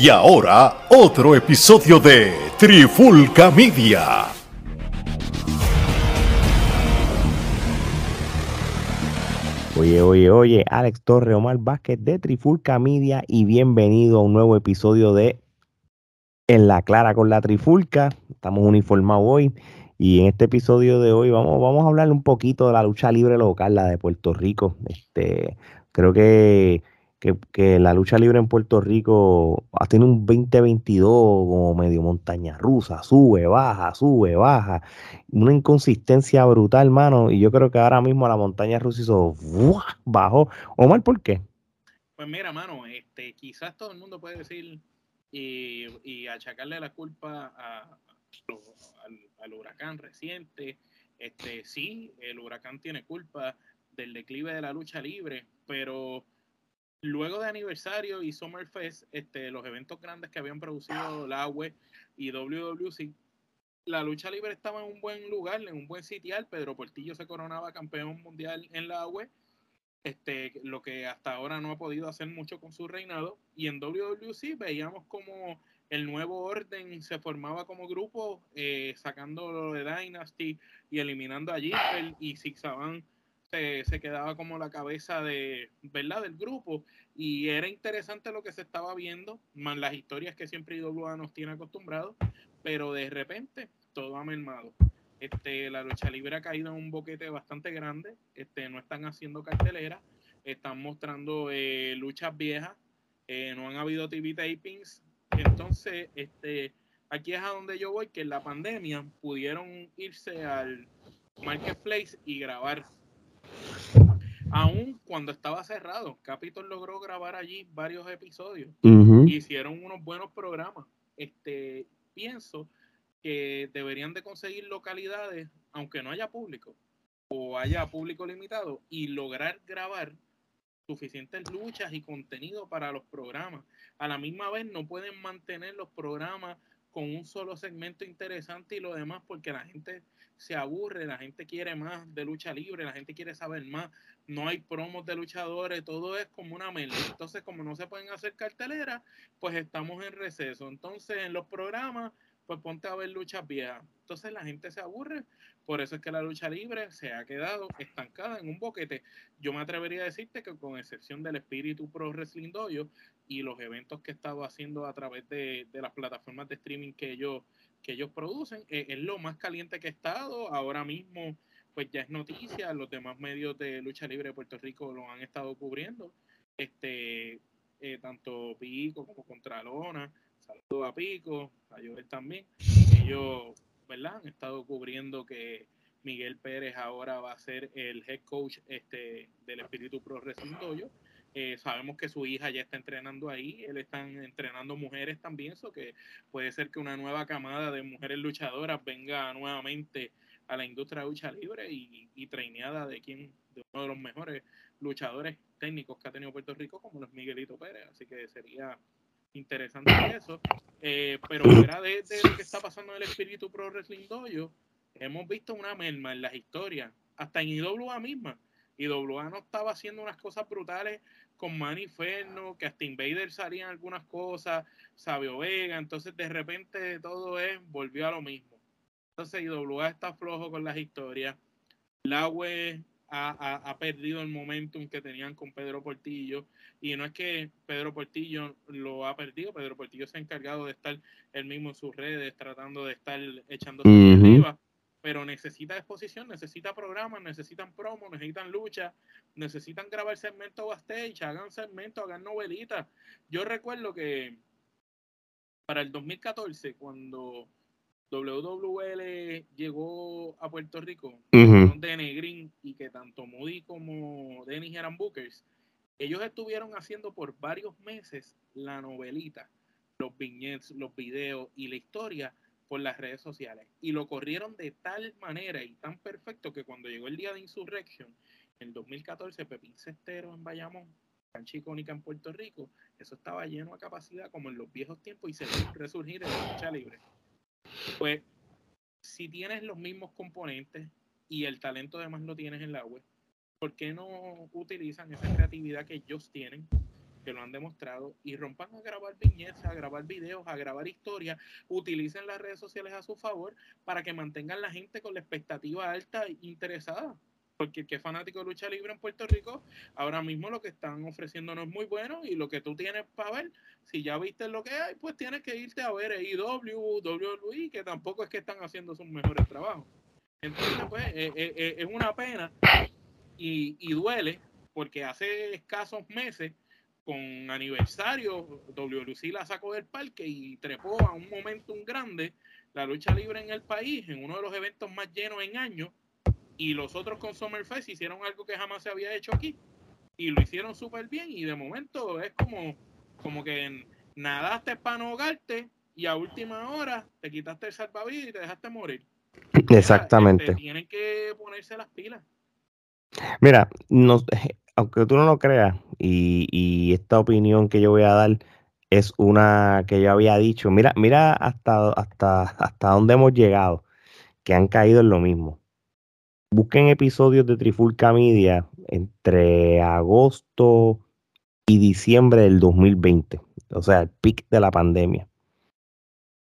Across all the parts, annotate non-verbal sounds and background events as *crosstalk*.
Y ahora, otro episodio de Trifulca Media. Oye, oye, oye, Alex Torre, Omar Vázquez de Trifulca Media y bienvenido a un nuevo episodio de En la Clara con la Trifulca. Estamos uniformados hoy y en este episodio de hoy vamos, vamos a hablar un poquito de la lucha libre local, la de Puerto Rico. Este, creo que, que, la lucha libre en Puerto Rico ha tenido un 2022 como medio montaña rusa, sube, baja, sube, baja una inconsistencia brutal, hermano. Y yo creo que ahora mismo la montaña rusa hizo bajó. Omar, ¿por qué? Pues mira, mano, este, quizás todo el mundo puede decir y, y achacarle la culpa a, al, huracán reciente. Este, sí, el huracán tiene culpa del declive de la lucha libre, pero luego de aniversario y Summerfest, este, los eventos grandes que habían producido la web y WWC la lucha libre estaba en un buen lugar, en un buen sitial. Pedro Portillo se coronaba campeón mundial en la web, este, lo que hasta ahora no ha podido hacer mucho con su reinado. Y en WWC veíamos como el nuevo orden se formaba como grupo, eh, sacando lo de Dynasty y eliminando a y se, se, quedaba como la cabeza de, ¿verdad? del grupo. Y era interesante lo que se estaba viendo, más las historias que siempre IWA nos tiene acostumbrados, pero de repente todo ha mermado. Este, la lucha libre ha caído en un boquete bastante grande, este, no están haciendo cartelera, están mostrando eh, luchas viejas, eh, no han habido TV tapings, entonces este, aquí es a donde yo voy, que en la pandemia pudieron irse al marketplace y grabar. Aún cuando estaba cerrado, Capitol logró grabar allí varios episodios. Hicieron unos buenos programas. Este, pienso que deberían de conseguir localidades, aunque no haya público o haya público limitado, y lograr grabar suficientes luchas y contenido para los programas. A la misma vez no pueden mantener los programas con un solo segmento interesante y lo demás porque la gente se aburre, la gente quiere más de lucha libre, la gente quiere saber más, no hay promos de luchadores, todo es como una mela. Entonces, como no se pueden hacer carteleras, pues estamos en receso. Entonces, en los programas pues ponte a ver luchas viejas. Entonces la gente se aburre, por eso es que la lucha libre se ha quedado estancada en un boquete. Yo me atrevería a decirte que con excepción del Espíritu Pro Wrestling Dojo y los eventos que he estado haciendo a través de, las plataformas de streaming que ellos, que ellos producen, eh, es lo más caliente que he estado. Ahora mismo, pues ya es noticia, los demás medios de lucha libre de Puerto Rico lo han estado cubriendo. Este, eh, tanto Pico como Contralona Saludos a Pico, a Joel también. Ellos, ¿verdad? Han estado cubriendo que Miguel Pérez ahora va a ser el head coach este, del Espíritu Pro Wrestling eh, sabemos que su hija ya está entrenando ahí, él está entrenando mujeres también, eso que puede ser que una nueva camada de mujeres luchadoras venga nuevamente a la industria de lucha libre y, y traineada de quien, de uno de los mejores luchadores técnicos que ha tenido Puerto Rico, como los Miguelito Pérez, así que sería interesante eso. Eh, pero fuera de, lo que está pasando en el espíritu pro wrestling dojo, hemos visto una merma en las historias, hasta en IWA misma. IWA no estaba haciendo unas cosas brutales con Maniferno, que hasta Invader salían algunas cosas, Sabio Vega, entonces de repente todo es, volvió a lo mismo. Entonces IWA está flojo con las historias. La web ha, perdido el momentum que tenían con Pedro Portillo. Y no es que Pedro Portillo lo ha perdido, Pedro Portillo se ha encargado de estar él mismo en sus redes, tratando de estar echando arriba. Pero necesita exposición, necesita programas, necesitan promos, necesitan lucha, necesitan grabar segmentos backstage, hagan segmentos, hagan novelitas. Yo recuerdo que para el 2014, cuando WWL llegó a Puerto Rico de Negrín y que tanto Moody como Dennis eran bookers, ellos estuvieron haciendo por varios meses la novelita, los viñetes, los videos y la historia por las redes sociales. Y lo corrieron de tal manera y tan perfecto que cuando llegó el día de Insurrection, en 2014, Pepín Cestero en Bayamón, cancha icónica en Puerto Rico, eso estaba lleno a capacidad como en los viejos tiempos y se resurgir en la lucha libre. Pues si tienes los mismos componentes y el talento además lo tienes en la web, ¿por qué no utilizan esa creatividad que ellos tienen? que lo han demostrado, y rompan a grabar viñetas, a grabar videos, a grabar historias, utilicen las redes sociales a su favor para que mantengan la gente con la expectativa alta e interesada. Porque el que es fanático de lucha libre en Puerto Rico, ahora mismo lo que están ofreciendo no es muy bueno y lo que tú tienes para ver, si ya viste lo que hay, pues tienes que irte a ver IW, WWE, que tampoco es que están haciendo sus mejores trabajos. Entonces, pues, eh, eh, eh, es una pena y, y duele porque hace escasos meses con aniversario, WLC la sacó del parque y trepó a un momento grande la lucha libre en el país, en uno de los eventos más llenos en años, y los otros con Summerfest hicieron algo que jamás se había hecho aquí, y lo hicieron súper bien, y de momento es como, como que nadaste para no ahogarte, y a última hora te quitaste el salvavidas y te dejaste morir. Exactamente. Este, tienen que ponerse las pilas. Mira, no, *laughs* aunque tú no lo creas, y, esta opinión que yo voy a dar es una que yo había dicho. Mira, mira hasta, hasta, hasta dónde hemos llegado, que han caído en lo mismo. Busquen episodios de Trifulca Media entre agosto y diciembre del 2020, o sea, el pic de la pandemia.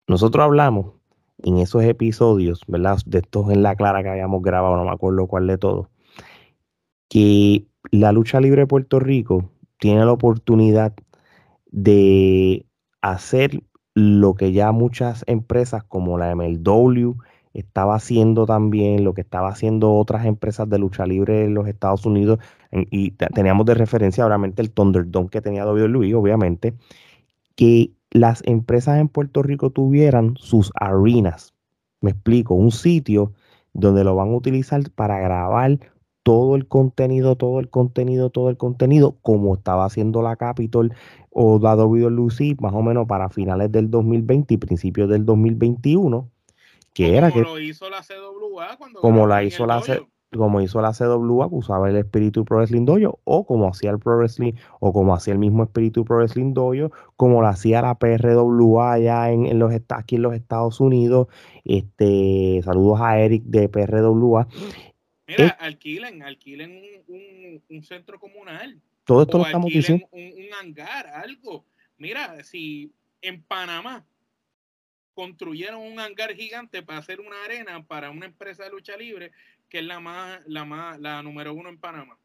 Nosotros hablamos en esos episodios, ¿verdad? De estos en la clara que habíamos grabado, no me acuerdo cuál de todos, que la lucha libre de Puerto Rico tiene la oportunidad de hacer lo que ya muchas empresas como la MLW estaba haciendo también, lo que estaba haciendo otras empresas de lucha libre en los Estados Unidos, y teníamos de referencia obviamente el Thunderdome que tenía WWE, obviamente, que las empresas en Puerto Rico tuvieran sus arenas. Me explico, un sitio donde lo van a utilizar para grabar todo el contenido, todo el contenido, todo el contenido, como estaba haciendo la Capitol o la Lucy más o menos para finales del 2020 y principios del 2021, que era que... Lo hizo la CWA cuando como la hizo la como hizo la CWA, usaba el espíritu Pro Wrestling Dojo, o como hacía el Pro Wrestling, o como hacía el mismo espíritu Pro Wrestling Dojo, como lo hacía la PRWA allá en, los aquí en los Estados Unidos. Este, saludos a Eric de PRWA. Mira, alquilen, alquilen un, un, centro comunal. Todo esto lo estamos diciendo. Un, un hangar, algo. Mira, si en Panamá construyeron un hangar gigante para hacer una arena para una empresa de lucha libre que es la más, la más, la número uno en Panamá.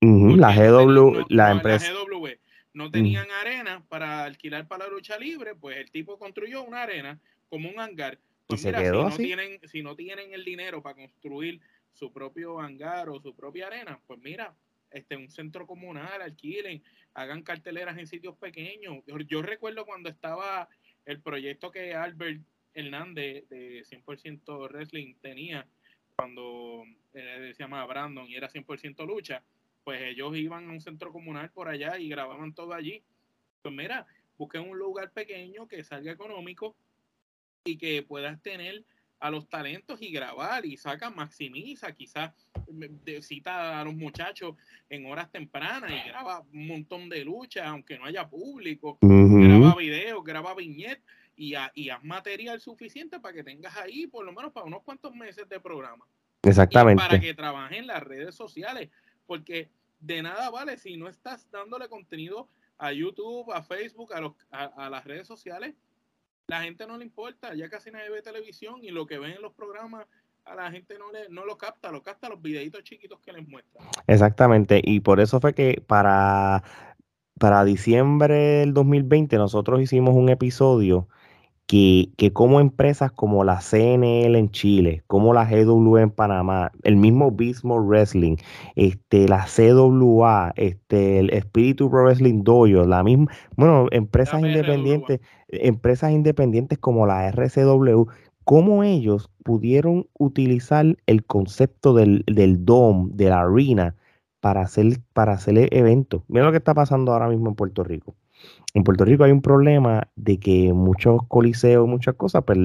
la GW, la empresa. La GW no tenían arena para alquilar para la lucha libre, pues el tipo construyó una arena como un hangar. Pues mira, si no tienen, si no tienen el dinero para construir su propio hangar o su propia arena, pues mira, este, un centro comunal, alquilen, hagan carteleras en sitios pequeños. Yo, recuerdo cuando estaba el proyecto que Albert Hernández de 100% Wrestling tenía, cuando eh, se llamaba Brandon y era 100% lucha, pues ellos iban a un centro comunal por allá y grababan todo allí. Pues mira, busquen un lugar pequeño que salga económico y que puedas tener a los talentos y grabar y saca, maximiza, quizás cita a los muchachos en horas tempranas y graba un montón de luchas, aunque no haya público, graba videos, graba viñetas y, y haz material suficiente para que tengas ahí por lo menos para unos cuantos meses de programa. Exactamente. para que trabajen en las redes sociales, porque de nada vale si no estás dándole contenido a YouTube, a Facebook, a, los, a las redes sociales la gente no le importa, ya casi nadie ve televisión y lo que ven en los programas a la gente no, le, no lo capta, lo capta los videitos chiquitos que les muestran. Exactamente, y por eso fue que para, para diciembre del 2020 nosotros hicimos un episodio que, como empresas como la CNL en Chile, como la GW en Panamá, el mismo Bismo Wrestling, este, la CWA, este, el Espíritu Pro Wrestling Dojo, la misma, bueno, empresas independientes, empresas independientes como la RCW, cómo ellos pudieron utilizar el concepto del, del DOM, de la arena, para hacer, para hacer eventos. Mira lo que está pasando ahora mismo en Puerto Rico en Puerto Rico hay un problema de que muchos coliseos, muchas cosas, pues,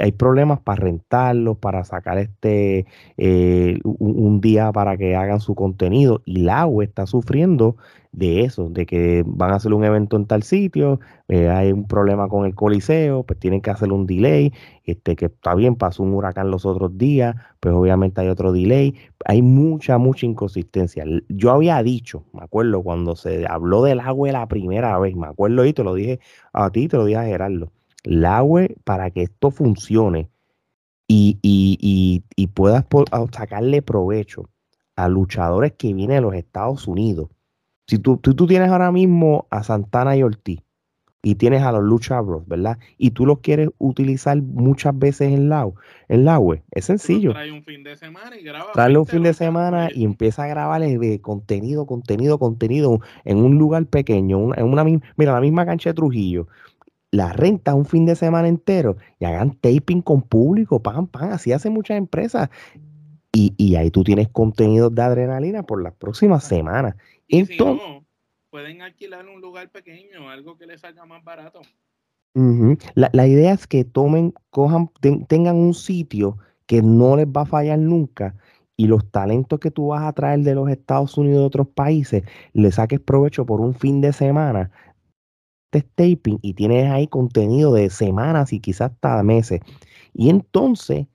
hay problemas para rentarlos, para sacar este eh, un, día para que hagan su contenido. Y la agua está sufriendo de eso, de que van a hacer un evento en tal sitio, eh, hay un problema con el coliseo, pues tienen que hacer un delay, este que está bien, pasó un huracán los otros días, pues obviamente hay otro delay, hay mucha, mucha inconsistencia. Yo había dicho, me acuerdo cuando se habló del agua la primera vez, me acuerdo y te lo dije a ti, te lo dije a Gerardo, el agua para que esto funcione y, y, y, puedas sacarle provecho a luchadores que vienen de los Estados Unidos. Si tú, tú, tienes ahora mismo a Santana y Ortiz y tienes a los Lucha Bros, ¿verdad? Y tú los quieres utilizar muchas veces en la, en la web, es sencillo. Trae un fin de semana y graba. Trae un fin de semana y empieza a grabar de contenido, contenido, contenido en un lugar pequeño, en una mira, la misma cancha de Trujillo la renta un fin de semana entero y hagan taping con público, pam, pam, así hacen muchas empresas. Y, ahí tú tienes contenido de adrenalina por las próximas semanas. Y Entonces, si no, pueden alquilar un lugar pequeño, algo que les salga más barato. la, idea es que tomen, cojan, tengan un sitio que no les va a fallar nunca y los talentos que tú vas a traer de los Estados Unidos y de otros países, le saques provecho por un fin de semana de taping y tienes ahí contenido de semanas y quizás hasta meses. Y entonces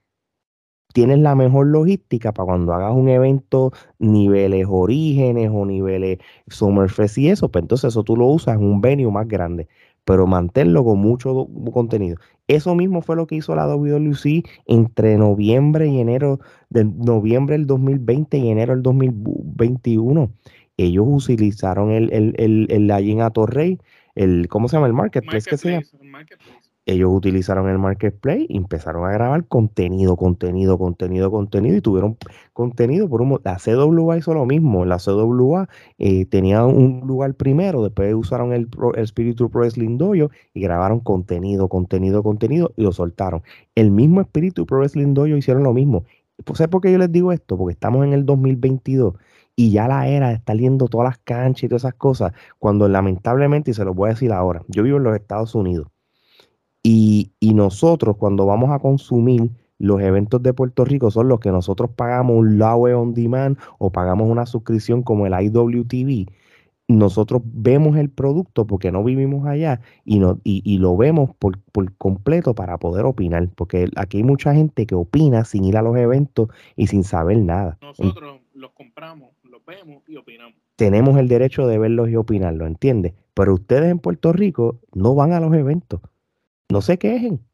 tienes la mejor logística para cuando hagas un evento niveles orígenes o niveles Summerfest y eso, pues entonces eso tú lo usas en un venue más grande, pero manténlo con mucho contenido. Eso mismo fue lo que hizo la WWC entre noviembre y enero, de noviembre del 2020 y enero del 2021. Ellos utilizaron el, el, el, el en Atorrey, el, ¿cómo se llama? El marketplace, que se llama ellos utilizaron el marketplace y empezaron a grabar contenido, contenido, contenido, contenido y tuvieron contenido por un la CWA hizo lo mismo, la CWA eh, tenía un lugar primero, después usaron el, el Spiritu Pro Wrestling Dojo y grabaron contenido, contenido, contenido y lo soltaron. El mismo Spiritu Pro Wrestling Dojo hicieron lo mismo. ¿Sabes por qué yo les digo esto? Porque estamos en el 2022 y ya la era de estar yendo todas las canchas y todas esas cosas, cuando lamentablemente, y se lo voy a decir ahora, yo vivo en los Estados Unidos y, nosotros cuando vamos a consumir los eventos de Puerto Rico son los que nosotros pagamos un Lawe on demand o pagamos una suscripción como el IWTV. Nosotros vemos el producto porque no vivimos allá y, no, y, lo vemos por, completo para poder opinar, porque aquí hay mucha gente que opina sin ir a los eventos y sin saber nada. Nosotros los compramos, los vemos y opinamos. Tenemos el derecho de verlos y opinarlo, ¿entiendes? Pero ustedes en Puerto Rico no van a los eventos no se quejen.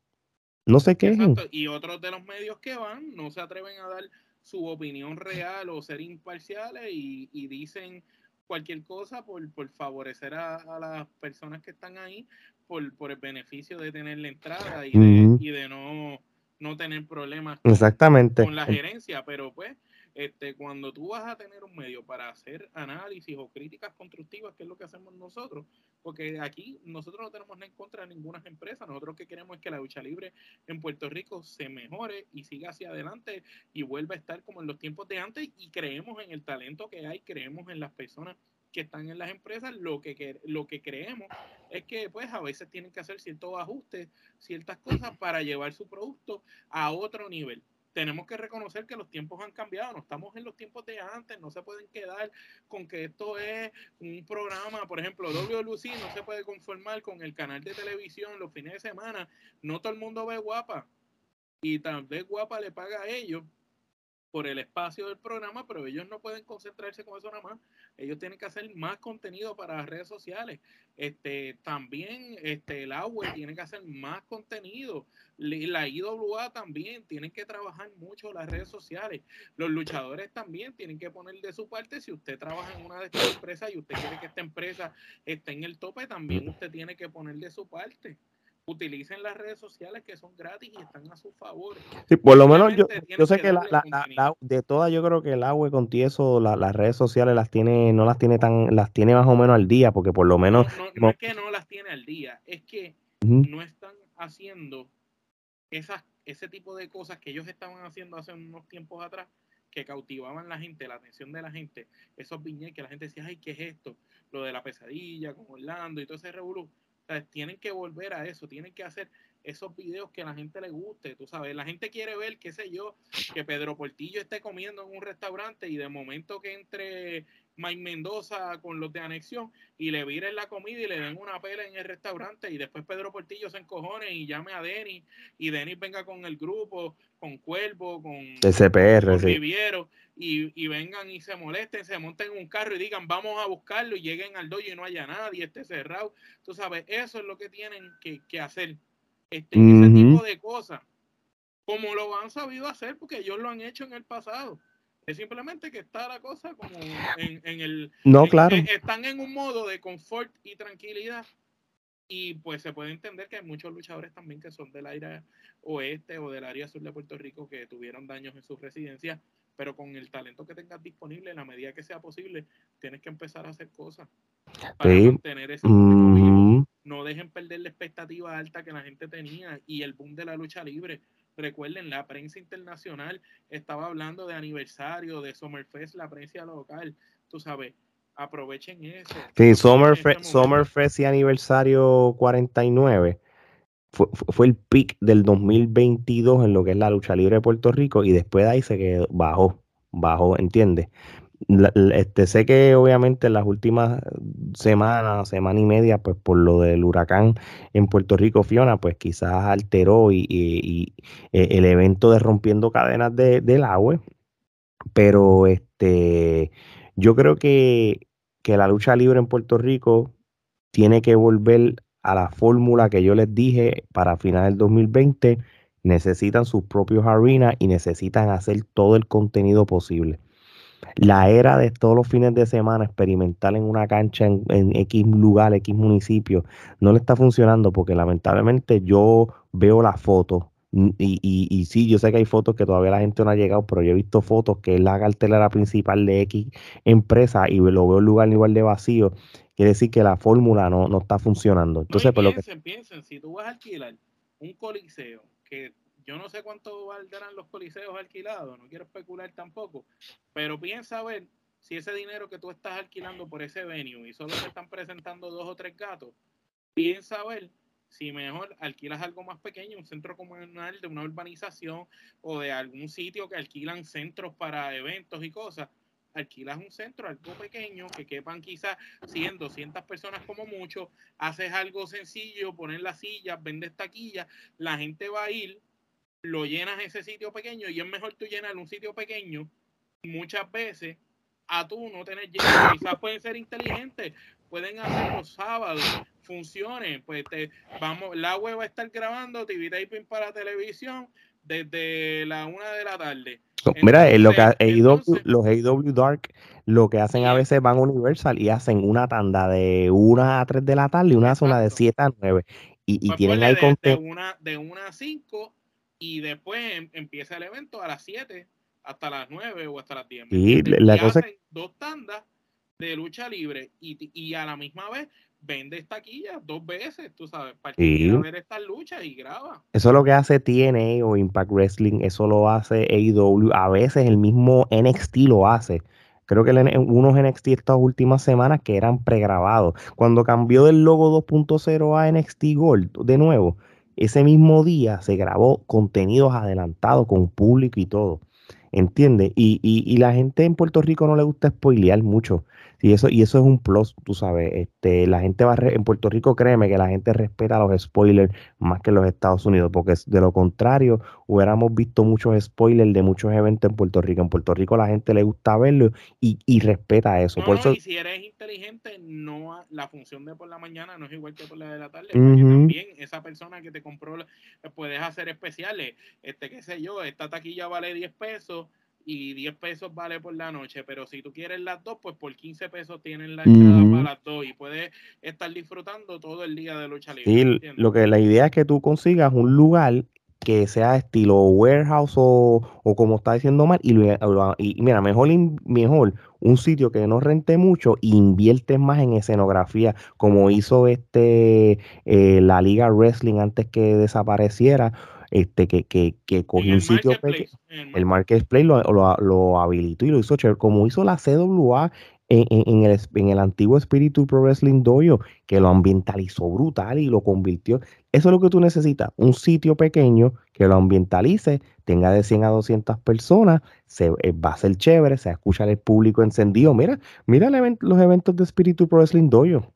No se quejen. Y otros de los medios que van no se atreven a dar su opinión real o ser imparciales y, dicen cualquier cosa por, favorecer a, las personas que están ahí, por, por el beneficio de tener la entrada y de, y de no, no tener problemas Exactamente. con la gerencia. Pero pues este, cuando tú vas a tener un medio para hacer análisis o críticas constructivas, que es lo que hacemos nosotros, porque aquí nosotros no tenemos nada en contra de ninguna empresa, nosotros lo que queremos es que la lucha libre en Puerto Rico se mejore y siga hacia adelante y vuelva a estar como en los tiempos de antes y creemos en el talento que hay, creemos en las personas que están en las empresas, lo que, lo que creemos es que pues a veces tienen que hacer ciertos ajustes, ciertas cosas para llevar su producto a otro nivel tenemos que reconocer que los tiempos han cambiado, no estamos en los tiempos de antes, no se pueden quedar con que esto es un programa, por ejemplo, WLC no se puede conformar con el canal de televisión los fines de semana, no todo el mundo ve guapa y tal vez guapa le paga a ellos por el espacio del programa, pero ellos no pueden concentrarse con eso nada más. Ellos tienen que hacer más contenido para las redes sociales. Este, también este, el agua tiene que hacer más contenido. La IWA también tienen que trabajar mucho las redes sociales. Los luchadores también tienen que poner de su parte. Si usted trabaja en una de estas empresas y usted quiere que esta empresa esté en el tope, también usted tiene que poner de su parte utilicen las redes sociales que son gratis y están a su favor. Sí, por lo menos yo, yo sé que, la, de todas yo creo que el agua con tieso las redes sociales las tiene no las tiene tan las tiene más o menos al día porque por lo menos no, es que no las tiene al día es que no están haciendo esas ese tipo de cosas que ellos estaban haciendo hace unos tiempos atrás que cautivaban la gente, la atención de la gente, esos viñetes que la gente decía, ay, ¿qué es esto? Lo de la pesadilla con Orlando y todo ese revolú tienen que volver a eso, tienen que hacer esos videos que a la gente le guste, tú sabes, la gente quiere ver, qué sé yo, que Pedro Portillo esté comiendo en un restaurante y de momento que entre Mike Mendoza con los de anexión y le viren la comida y le den una pela en el restaurante y después Pedro Portillo se encojone y llame a Denis y Denis venga con el grupo, con Cuervo, con SPR, y, y, vengan y se molesten, se monten en un carro y digan vamos a buscarlo y lleguen al dojo y no haya nadie, esté cerrado. Tú sabes, eso es lo que tienen que, hacer. Este, Ese tipo de cosas, como lo han sabido hacer porque ellos lo han hecho en el pasado. Es simplemente que está la cosa como en, el... No, claro. están en un modo de confort y tranquilidad. Y pues se puede entender que hay muchos luchadores también que son del área oeste o del área sur de Puerto Rico que tuvieron daños en sus residencias, pero con el talento que tengas disponible, en la medida que sea posible, tienes que empezar a hacer cosas para mantener ese No dejen perder la expectativa alta que la gente tenía y el boom de la lucha libre. Recuerden, la prensa internacional estaba hablando de aniversario, de Summerfest, la prensa local, tú sabes, aprovechen eso. Sí, Summerfest, Summerfest y aniversario 49 fue, fue, el pic del 2022 en lo que es la lucha libre de Puerto Rico y después de ahí se quedó, bajó, bajó, ¿entiendes? Este, sé que obviamente en las últimas semanas, semana y media, pues por lo del huracán en Puerto Rico, Fiona, pues quizás alteró y, e, el evento de rompiendo cadenas de, del agua. Pero este, yo creo que, que la lucha libre en Puerto Rico tiene que volver a la fórmula que yo les dije para final del 2020. Necesitan sus propios arenas y necesitan hacer todo el contenido posible la era de todos los fines de semana experimental en una cancha en, X lugar, X municipio, no le está funcionando porque lamentablemente yo veo las fotos y, y, y, sí, yo sé que hay fotos que todavía la gente no ha llegado, pero yo he visto fotos que es la cartelera principal de X empresa y lo veo en lugar igual de vacío. Quiere decir que la fórmula no, no está funcionando. Entonces, piensen, lo que... piensen, si tú vas a alquilar un coliseo que yo no sé cuánto valdrán los coliseos alquilados, no quiero especular tampoco, pero piensa ver si ese dinero que tú estás alquilando por ese venue y solo te están presentando dos o tres gatos, piensa ver si mejor alquilas algo más pequeño, un centro comunal de una urbanización o de algún sitio que alquilan centros para eventos y cosas, alquilas un centro, algo pequeño, que quepan quizás 100, 200 personas como mucho, haces algo sencillo, pones las sillas, vendes taquillas, la gente va a ir, lo llenas ese sitio pequeño y es mejor tú llenar un sitio pequeño muchas veces a tú no tener lleno. *laughs* Quizás pueden ser inteligentes, pueden hacer los sábados, funciones, pues te, vamos, la web va a estar grabando TV Taping para televisión desde la una de la tarde. Mira, lo que los AW Dark lo que hacen a veces van a Universal y hacen una tanda de una a 3 de la tarde y una zona de 7 a 9. Y, y pues tienen ahí de, de, una, de una a 5 y después em, empieza el evento a las 7 hasta las 9 o hasta las 10. Y la cosa hacen dos tandas de lucha libre y, y a la misma vez vende taquillas dos veces, tú sabes, para que ver estas luchas y graba. Eso es lo que hace TNA o Impact Wrestling, eso lo hace AEW, a veces el mismo NXT lo hace. Creo que unos NXT estas últimas semanas que eran pregrabados. Cuando cambió del logo 2.0 a NXT Gold de nuevo, ese mismo día se grabó contenidos adelantados con público y todo. ¿Entiendes? Y, y, y, la gente en Puerto Rico no le gusta spoilear mucho. Y eso, y eso es un plus, tú sabes. Este, la gente va en Puerto Rico, créeme que la gente respeta los spoilers más que los Estados Unidos, porque de lo contrario, hubiéramos visto muchos spoilers de muchos eventos en Puerto Rico. En Puerto Rico la gente le gusta verlo y, y respeta eso. por eso, y si eres inteligente, no la función de por la mañana no es igual que por la de la tarde. Porque también esa persona que te compró, puedes hacer especiales. Este, qué sé yo, esta taquilla vale 10 pesos y 10 pesos vale por la noche, pero si tú quieres las dos, pues por 15 pesos tienen la entrada para las dos y puedes estar disfrutando todo el día de lucha libre. Sí, lo que la idea es que tú consigas un lugar que sea estilo warehouse o, como está diciendo mal y, y, mira, mejor, mejor un sitio que no rente mucho e invierte más en escenografía como hizo este eh, la Liga Wrestling antes que desapareciera este, que, que, que cogió un sitio pequeño, el Marketplace lo, lo, habilitó y lo hizo chévere, como hizo la CWA en, el, en el antiguo espíritu Pro Wrestling Dojo, que lo ambientalizó brutal y lo convirtió. Eso es lo que tú necesitas, un sitio pequeño que lo ambientalice, tenga de 100 a 200 personas, se, eh, va a ser chévere, se escucha el público encendido. Mira, mira los eventos de Espíritu Pro Wrestling Dojo.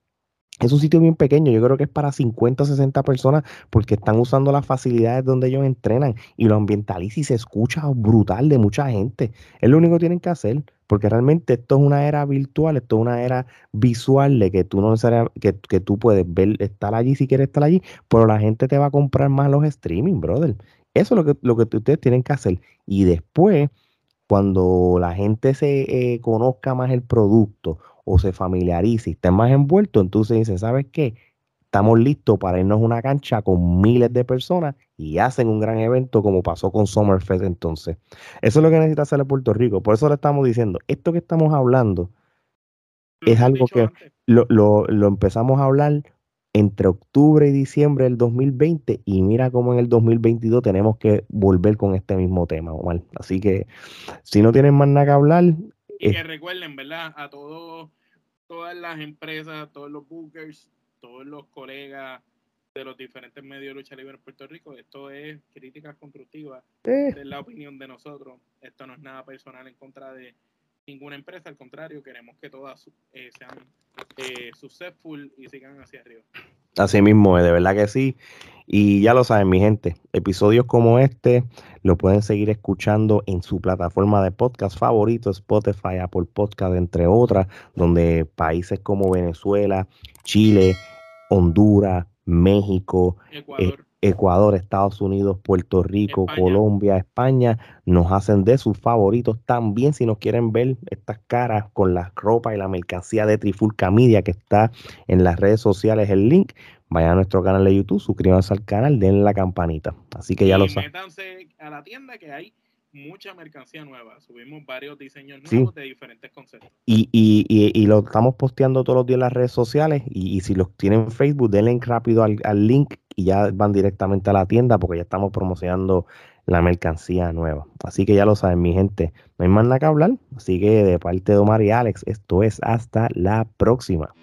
Es un sitio bien pequeño, yo creo que es para 50 o 60 personas porque están usando las facilidades donde ellos entrenan y lo ambientaliza y se escucha brutal de mucha gente. Es lo único que tienen que hacer porque realmente esto es una era virtual, esto es una era visual de que tú no que, que tú puedes ver, estar allí si quieres estar allí, pero la gente te va a comprar más los streaming, brother. Eso es lo que, lo que ustedes tienen que hacer. Y después, cuando la gente se eh, conozca más el producto o se familiarice y esté más envuelto, entonces dicen, ¿sabes qué? Estamos listos para irnos a una cancha con miles de personas y hacen un gran evento como pasó con Summerfest entonces. Eso es lo que necesita hacer el Puerto Rico. Por eso le estamos diciendo, esto que estamos hablando es algo que lo, lo, lo, empezamos a hablar entre octubre y diciembre del 2020 y mira cómo en el 2022 tenemos que volver con este mismo tema, Omar. Así que si no tienen más nada que hablar... Y que recuerden, ¿verdad? A todos, todas las empresas, todos los bookers, todos los colegas de los diferentes medios de lucha libre en Puerto Rico, esto es críticas constructivas, eh. es la opinión de nosotros, esto no es nada personal en contra de ninguna empresa, al contrario, queremos que todas eh, sean eh, successful y sigan hacia arriba. Así mismo, de verdad que sí. Y ya lo saben, mi gente, episodios como este lo pueden seguir escuchando en su plataforma de podcast favorito, Spotify, Apple Podcast, entre otras, donde países como Venezuela, Chile, Honduras, México, Ecuador. Ecuador, Estados Unidos, Puerto Rico, Colombia, España, nos hacen de sus favoritos. También si nos quieren ver estas caras con la ropa y la mercancía de Trifulca Media que está en las redes sociales, el link, vayan a nuestro canal de YouTube, suscríbanse al canal, den la campanita. Así que ya lo saben. Métanse a la tienda que hay mucha mercancía nueva. Subimos varios diseños nuevos de diferentes conceptos. Y, y, y, lo estamos posteando todos los días en las redes sociales. Y, si los tienen en Facebook, denle rápido al, al, link y ya van directamente a la tienda porque ya estamos promocionando la mercancía nueva. Así que ya lo saben, mi gente. No hay más nada que hablar. Así que de parte de Omar y Alex, esto es hasta la próxima.